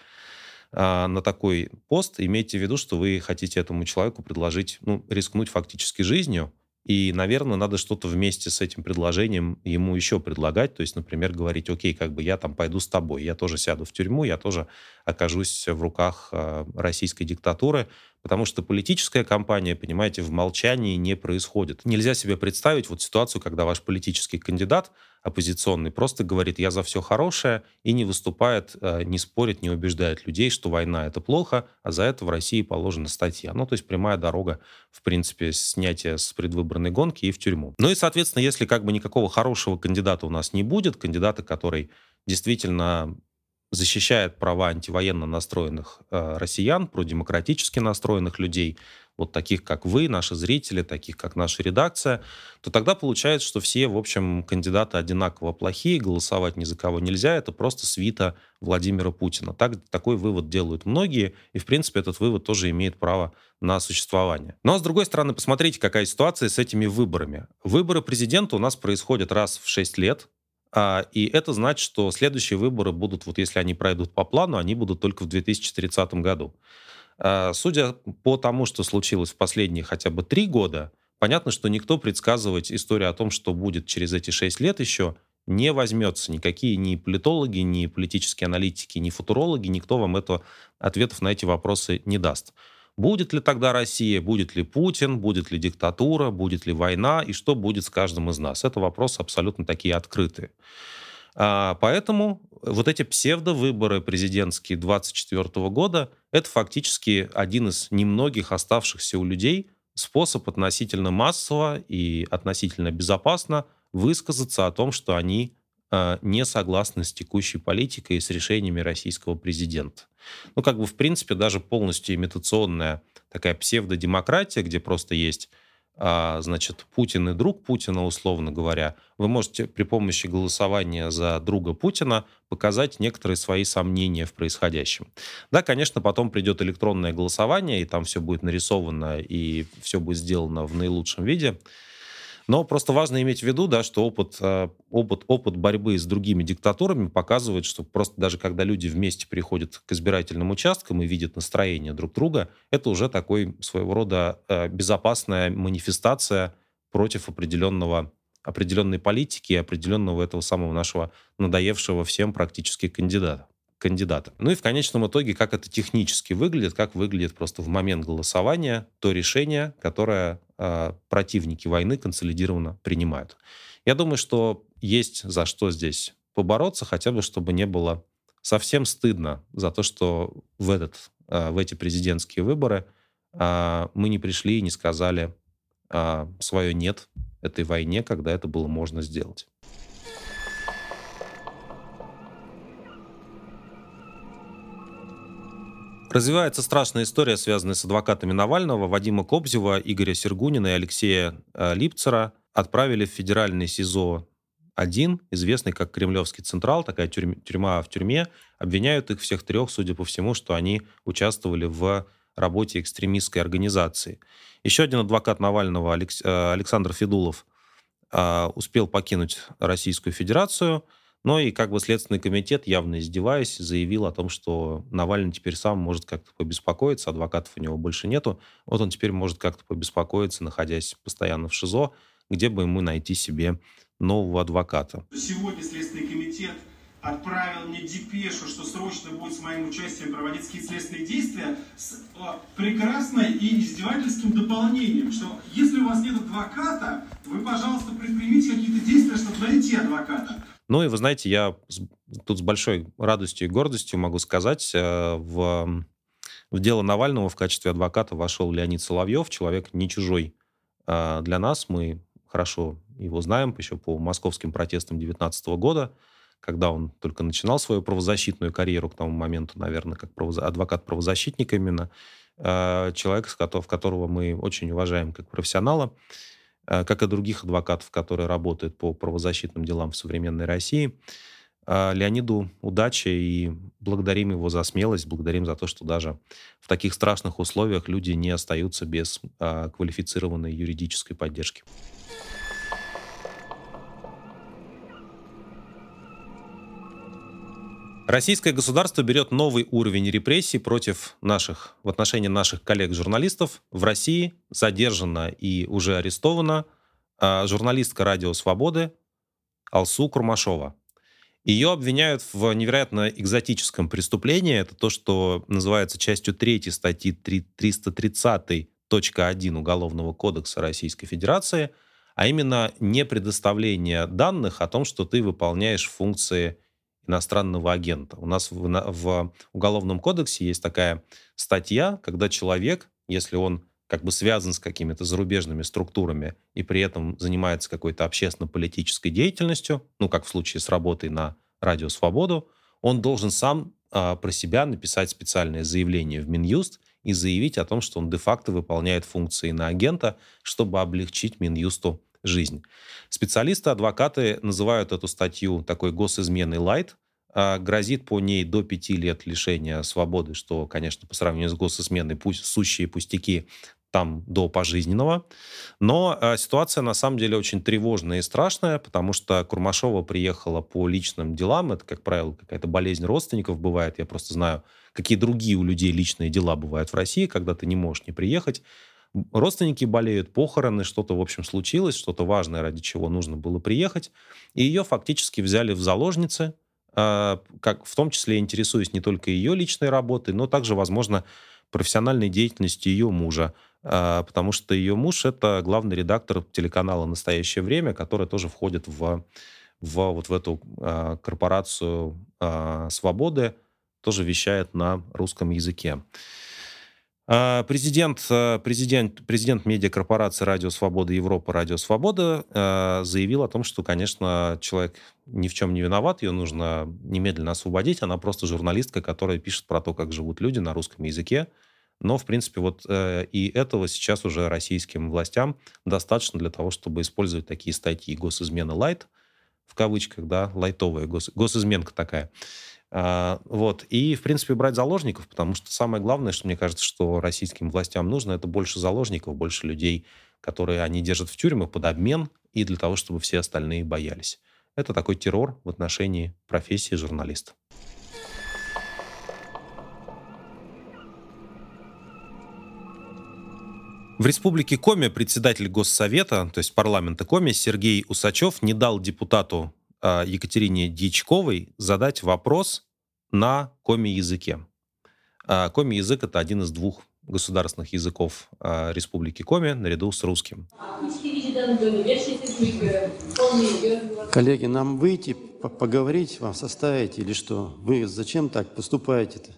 на такой пост, имейте в виду, что вы хотите этому человеку предложить, ну, рискнуть фактически жизнью, и, наверное, надо что-то вместе с этим предложением ему еще предлагать. То есть, например, говорить, окей, как бы я там пойду с тобой, я тоже сяду в тюрьму, я тоже окажусь в руках э, российской диктатуры, потому что политическая кампания, понимаете, в молчании не происходит. Нельзя себе представить вот ситуацию, когда ваш политический кандидат оппозиционный просто говорит «я за все хорошее» и не выступает, э, не спорит, не убеждает людей, что война — это плохо, а за это в России положена статья. Ну, то есть прямая дорога, в принципе, снятия с предвыборной гонки и в тюрьму. Ну и, соответственно, если как бы никакого хорошего кандидата у нас не будет, кандидата, который действительно защищает права антивоенно настроенных э, россиян, продемократически настроенных людей, вот таких, как вы, наши зрители, таких, как наша редакция, то тогда получается, что все, в общем, кандидаты одинаково плохие, голосовать ни за кого нельзя, это просто свита Владимира Путина. Так, такой вывод делают многие, и, в принципе, этот вывод тоже имеет право на существование. Но, ну, а с другой стороны, посмотрите, какая ситуация с этими выборами. Выборы президента у нас происходят раз в 6 лет, и это значит, что следующие выборы будут, вот если они пройдут по плану, они будут только в 2030 году. А, судя по тому, что случилось в последние хотя бы три года, понятно, что никто предсказывать историю о том, что будет через эти шесть лет еще, не возьмется. Никакие ни политологи, ни политические аналитики, ни футурологи, никто вам это, ответов на эти вопросы не даст. Будет ли тогда Россия, будет ли Путин, будет ли диктатура, будет ли война и что будет с каждым из нас? Это вопросы абсолютно такие открытые. А, поэтому вот эти псевдовыборы президентские 2024 года — это фактически один из немногих оставшихся у людей способ относительно массово и относительно безопасно высказаться о том, что они не согласны с текущей политикой и с решениями российского президента. Ну, как бы, в принципе, даже полностью имитационная такая псевдодемократия, где просто есть а, значит, Путин и друг Путина, условно говоря, вы можете при помощи голосования за друга Путина показать некоторые свои сомнения в происходящем. Да, конечно, потом придет электронное голосование, и там все будет нарисовано, и все будет сделано в наилучшем виде. Но просто важно иметь в виду, да, что опыт, э, опыт, опыт борьбы с другими диктатурами показывает, что просто даже когда люди вместе приходят к избирательным участкам и видят настроение друг друга, это уже такой своего рода э, безопасная манифестация против определенного определенной политики и определенного этого самого нашего надоевшего всем практически кандидата кандидата. Ну и в конечном итоге, как это технически выглядит, как выглядит просто в момент голосования то решение, которое э, противники войны консолидированно принимают. Я думаю, что есть за что здесь побороться, хотя бы чтобы не было совсем стыдно за то, что в, этот, э, в эти президентские выборы э, мы не пришли и не сказали э, свое «нет» этой войне, когда это было можно сделать. Развивается страшная история, связанная с адвокатами Навального. Вадима Кобзева, Игоря Сергунина и Алексея э, Липцера отправили в федеральный СИЗО-1, известный как Кремлевский Централ, такая тюрьма в тюрьме. Обвиняют их всех трех, судя по всему, что они участвовали в работе экстремистской организации. Еще один адвокат Навального, э, Александр Федулов, э, успел покинуть Российскую Федерацию – но и как бы Следственный комитет, явно издеваясь, заявил о том, что Навальный теперь сам может как-то побеспокоиться, адвокатов у него больше нету. Вот он теперь может как-то побеспокоиться, находясь постоянно в ШИЗО, где бы ему найти себе нового адвоката.
Сегодня Следственный комитет отправил мне депешу, что срочно будет с моим участием проводить следственные действия с о, прекрасной и издевательским дополнением, что если у вас нет адвоката, вы, пожалуйста, предпримите какие-то действия, чтобы найти адвоката.
Ну и вы знаете, я тут с большой радостью и гордостью могу сказать, э, в, в дело Навального в качестве адвоката вошел Леонид Соловьев, человек не чужой э, для нас. Мы хорошо его знаем еще по московским протестам 2019 года, когда он только начинал свою правозащитную карьеру к тому моменту, наверное, как адвокат-правозащитник именно, э, человек, в которого мы очень уважаем как профессионала. Э, как и других адвокатов, которые работают по правозащитным делам в современной России. Э, Леониду удачи и благодарим его за смелость, благодарим за то, что даже в таких страшных условиях люди не остаются без э, квалифицированной юридической поддержки. Российское государство берет новый уровень репрессий против наших, в отношении наших коллег-журналистов. В России задержана и уже арестована а, журналистка «Радио Свободы» Алсу Курмашова. Ее обвиняют в невероятно экзотическом преступлении. Это то, что называется частью 3 статьи 330.1 Уголовного кодекса Российской Федерации, а именно не предоставление данных о том, что ты выполняешь функции иностранного агента. У нас в, в Уголовном кодексе есть такая статья, когда человек, если он как бы связан с какими-то зарубежными структурами и при этом занимается какой-то общественно-политической деятельностью, ну, как в случае с работой на Радио Свободу, он должен сам а, про себя написать специальное заявление в Минюст и заявить о том, что он де-факто выполняет функции на агента, чтобы облегчить Минюсту жизнь. Специалисты, адвокаты называют эту статью такой госизменой лайт, а, грозит по ней до пяти лет лишения свободы, что, конечно, по сравнению с госизменой пусть, сущие пустяки, там до пожизненного. Но э, ситуация на самом деле очень тревожная и страшная, потому что Курмашова приехала по личным делам. Это, как правило, какая-то болезнь родственников бывает. Я просто знаю, какие другие у людей личные дела бывают в России, когда ты не можешь не приехать. Родственники болеют, похороны, что-то, в общем, случилось, что-то важное, ради чего нужно было приехать. И ее фактически взяли в заложницы, э, как, в том числе интересуясь не только ее личной работой, но также, возможно, профессиональной деятельностью ее мужа. А, потому что ее муж — это главный редактор телеканала «Настоящее время», который тоже входит в, в вот в эту а, корпорацию а, «Свободы», тоже вещает на русском языке. Президент, президент, президент медиакорпорации «Радио Свобода Европа», «Радио Свобода» заявил о том, что, конечно, человек ни в чем не виноват, ее нужно немедленно освободить. Она просто журналистка, которая пишет про то, как живут люди на русском языке. Но, в принципе, вот э, и этого сейчас уже российским властям достаточно для того, чтобы использовать такие статьи госизмены лайт, в кавычках, да, лайтовая гос, госизменка такая. А, вот. И, в принципе, брать заложников, потому что самое главное, что мне кажется, что российским властям нужно, это больше заложников, больше людей, которые они держат в тюрьмах под обмен и для того, чтобы все остальные боялись. Это такой террор в отношении профессии журналиста. В республике Коми председатель Госсовета, то есть парламента Коми, Сергей Усачев не дал депутату э, Екатерине Дьячковой задать вопрос на коми-языке. Э, коми-язык — это один из двух государственных языков э, Республики Коми наряду с русским.
Коллеги, нам выйти, поговорить вам составить или что? Вы зачем так поступаете-то?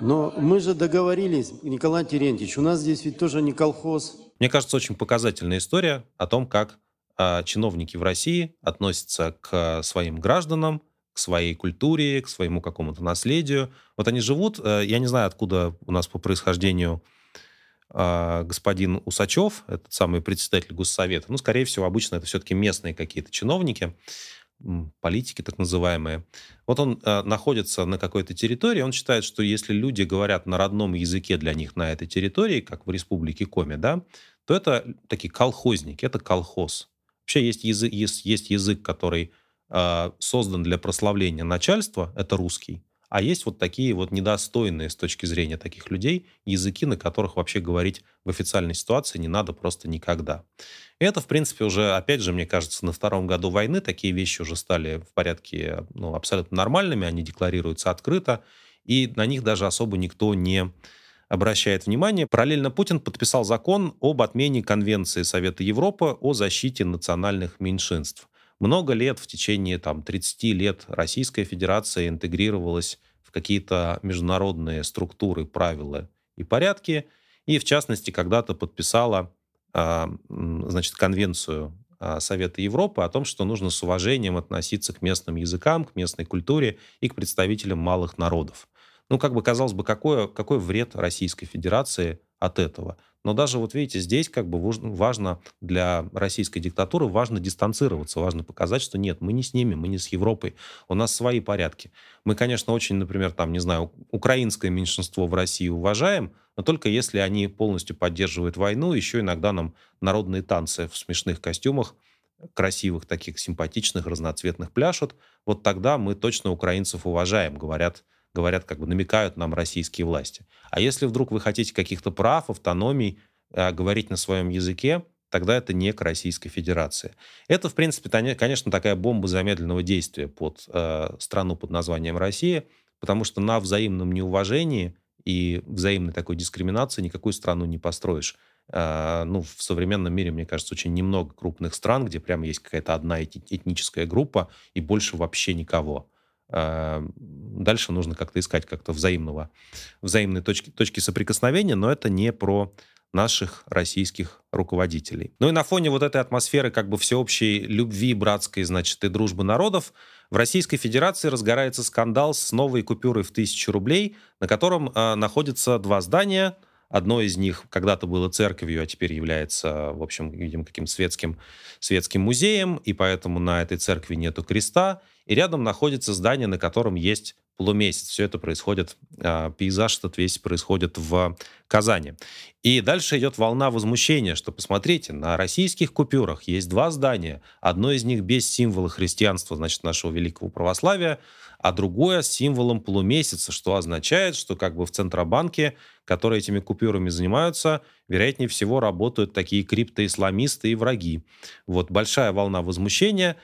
Но мы же договорились, Николай Терентьевич, у нас здесь ведь тоже не колхоз.
Мне кажется, очень показательная история о том, как чиновники в России относятся к своим гражданам, к своей культуре, к своему какому-то наследию. Вот они живут, э, я не знаю, откуда у нас по происхождению э, господин Усачев, этот самый председатель Госсовета. Ну, скорее всего, обычно это все-таки местные какие-то чиновники политики так называемые. Вот он э, находится на какой-то территории, он считает, что если люди говорят на родном языке для них на этой территории, как в республике Коми, да, то это такие колхозники, это колхоз. Вообще есть язык, есть, есть язык который э, создан для прославления начальства, это русский. А есть вот такие вот недостойные с точки зрения таких людей языки, на которых вообще говорить в официальной ситуации не надо просто никогда. И это, в принципе, уже, опять же, мне кажется, на втором году войны такие вещи уже стали в порядке ну, абсолютно нормальными, они декларируются открыто, и на них даже особо никто не обращает внимание. Параллельно Путин подписал закон об отмене Конвенции Совета Европы о защите национальных меньшинств много лет, в течение там, 30 лет Российская Федерация интегрировалась в какие-то международные структуры, правила и порядки, и в частности когда-то подписала а, значит, конвенцию а, Совета Европы о том, что нужно с уважением относиться к местным языкам, к местной культуре и к представителям малых народов. Ну, как бы казалось бы, какой, какой вред Российской Федерации от этого? Но даже вот видите, здесь как бы важно для российской диктатуры важно дистанцироваться, важно показать, что нет, мы не с ними, мы не с Европой, у нас свои порядки. Мы, конечно, очень, например, там, не знаю, украинское меньшинство в России уважаем, но только если они полностью поддерживают войну, еще иногда нам народные танцы в смешных костюмах, красивых, таких симпатичных, разноцветных пляшут, вот тогда мы точно украинцев уважаем, говорят говорят, как бы намекают нам российские власти. А если вдруг вы хотите каких-то прав, автономий, э, говорить на своем языке, тогда это не к Российской Федерации. Это, в принципе, конечно, такая бомба замедленного действия под э, страну под названием Россия, потому что на взаимном неуважении и взаимной такой дискриминации никакую страну не построишь. Э, ну, в современном мире, мне кажется, очень немного крупных стран, где прямо есть какая-то одна этническая группа и больше вообще никого. А, дальше нужно как-то искать как-то взаимного, взаимные точки, точки соприкосновения, но это не про наших российских руководителей. Ну и на фоне вот этой атмосферы как бы всеобщей любви братской, значит, и дружбы народов, в Российской Федерации разгорается скандал с новой купюрой в тысячу рублей, на котором э, находятся два здания. Одно из них когда-то было церковью, а теперь является, в общем, видимо, каким-то светским, светским музеем, и поэтому на этой церкви нету креста. И рядом находится здание, на котором есть полумесяц. Все это происходит, а, пейзаж этот весь происходит в Казани. И дальше идет волна возмущения, что, посмотрите, на российских купюрах есть два здания. Одно из них без символа христианства, значит, нашего великого православия, а другое с символом полумесяца, что означает, что как бы в Центробанке, которые этими купюрами занимаются, вероятнее всего работают такие криптоисламисты и враги. Вот большая волна возмущения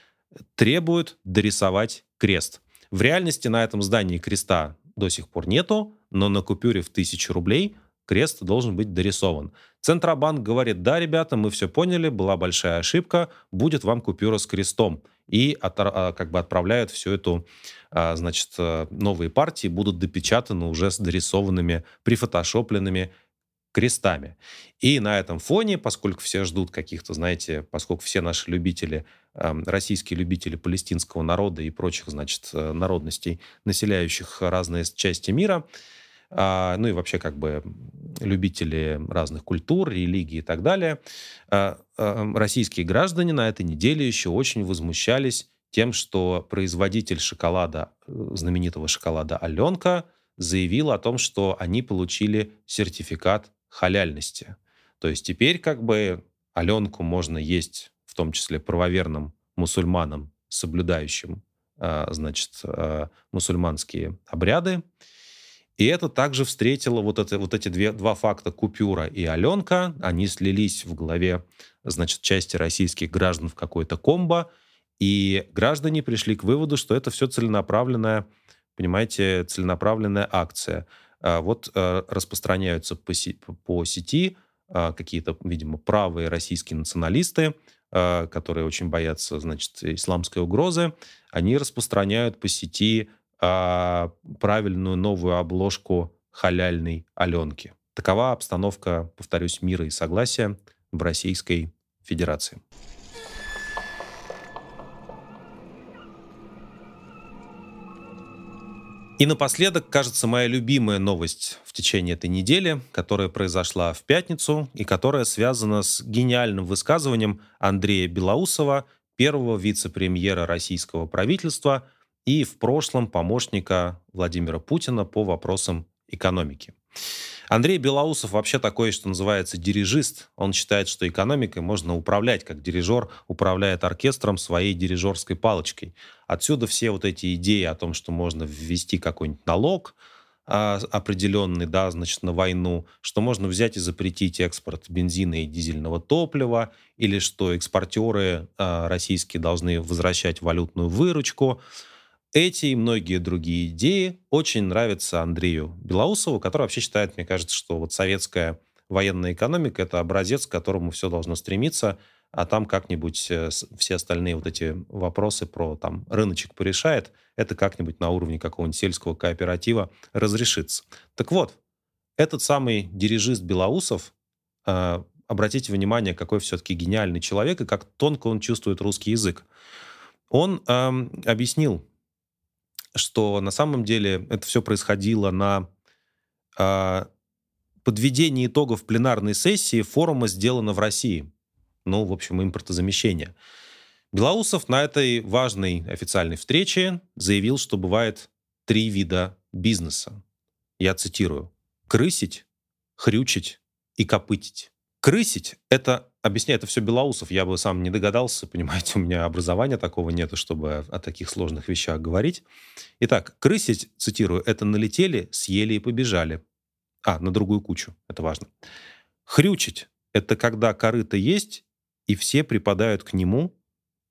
требует дорисовать крест. В реальности на этом здании креста до сих пор нету, но на купюре в тысячу рублей крест должен быть дорисован. Центробанк говорит, да, ребята, мы все поняли, была большая ошибка, будет вам купюра с крестом. И от, а, как бы отправляют всю эту, а, значит, э, новые партии будут допечатаны уже с дорисованными, прифотошопленными крестами. И на этом фоне, поскольку все ждут каких-то, знаете, поскольку все наши любители, эм, российские любители палестинского народа и прочих, значит, э, народностей, населяющих разные части мира, а, ну и вообще как бы любители разных культур, религий и так далее, а, эм, российские граждане на этой неделе еще очень возмущались тем, что производитель шоколада, э, знаменитого шоколада Аленка, заявил о том, что они получили сертификат халяльности. То есть теперь как бы Аленку можно есть, в том числе правоверным мусульманам, соблюдающим, а, значит, а, мусульманские обряды. И это также встретило вот, это, вот эти две, два факта, купюра и Аленка, они слились в голове, значит, части российских граждан в какой-то комбо, и граждане пришли к выводу, что это все целенаправленная, понимаете, целенаправленная акция. А, вот а, распространяются по, по сети а, какие-то, видимо, правые российские националисты, которые очень боятся, значит, исламской угрозы, они распространяют по сети правильную новую обложку халяльной Аленки. Такова обстановка, повторюсь, мира и согласия в Российской Федерации. И напоследок, кажется, моя любимая новость в течение этой недели, которая произошла в пятницу и которая связана с гениальным высказыванием Андрея Белоусова, первого вице-премьера российского правительства и в прошлом помощника Владимира Путина по вопросам экономики. Андрей Белоусов вообще такой, что называется, дирижист. Он считает, что экономикой можно управлять, как дирижер управляет оркестром своей дирижерской палочкой. Отсюда все вот эти идеи о том, что можно ввести какой-нибудь налог, а, определенный, да, значит, на войну, что можно взять и запретить экспорт бензина и дизельного топлива, или что экспортеры а, российские должны возвращать валютную выручку. Эти и многие другие идеи очень нравятся Андрею Белоусову, который вообще считает, мне кажется, что вот советская военная экономика — это образец, к которому все должно стремиться, а там как-нибудь э, все остальные вот эти вопросы про там рыночек порешает, это как-нибудь на уровне какого-нибудь сельского кооператива разрешится. Так вот, этот самый дирижист Белоусов, э, обратите внимание, какой все-таки гениальный человек и как тонко он чувствует русский язык. Он э, объяснил что на самом деле это все происходило на э, подведении итогов пленарной сессии форума «Сделано в России». Ну, в общем, импортозамещение. Белоусов на этой важной официальной встрече заявил, что бывает три вида бизнеса. Я цитирую. «Крысить, хрючить и копытить». Крысить — это объясняю, это все Белоусов. Я бы сам не догадался, понимаете, у меня образования такого нету, чтобы о таких сложных вещах говорить. Итак, крысить, цитирую, это налетели, съели и побежали. А, на другую кучу, это важно. Хрючить — это когда корыто есть, и все припадают к нему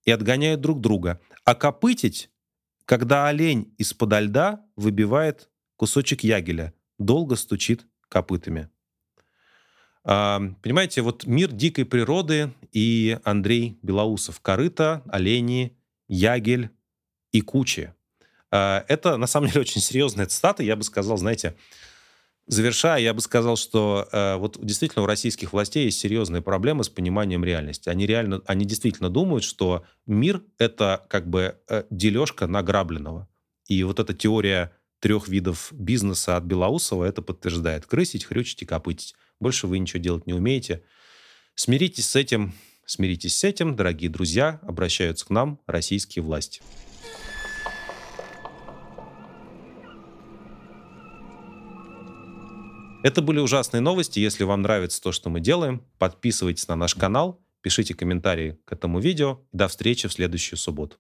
и отгоняют друг друга. А копытить — когда олень из-под льда выбивает кусочек ягеля, долго стучит копытами. Понимаете, вот мир дикой природы и Андрей Белоусов, корыто, олени, ягель и кучи. А, это, на самом деле, очень серьезная цитата. Я бы сказал, знаете, завершая, я бы сказал, что э, вот действительно у российских властей есть серьезные проблемы с пониманием реальности. Они реально, они действительно думают, что мир — это как бы э, дележка награбленного. И вот эта теория трех видов бизнеса от Белоусова это подтверждает. Крысить, хрючить и копытить. Больше вы ничего делать не умеете. Смиритесь с этим. Смиритесь с этим, дорогие друзья, обращаются к нам российские власти. Это были ужасные новости. Если вам нравится то, что мы делаем, подписывайтесь на наш канал, пишите комментарии к этому видео. До встречи в следующую субботу.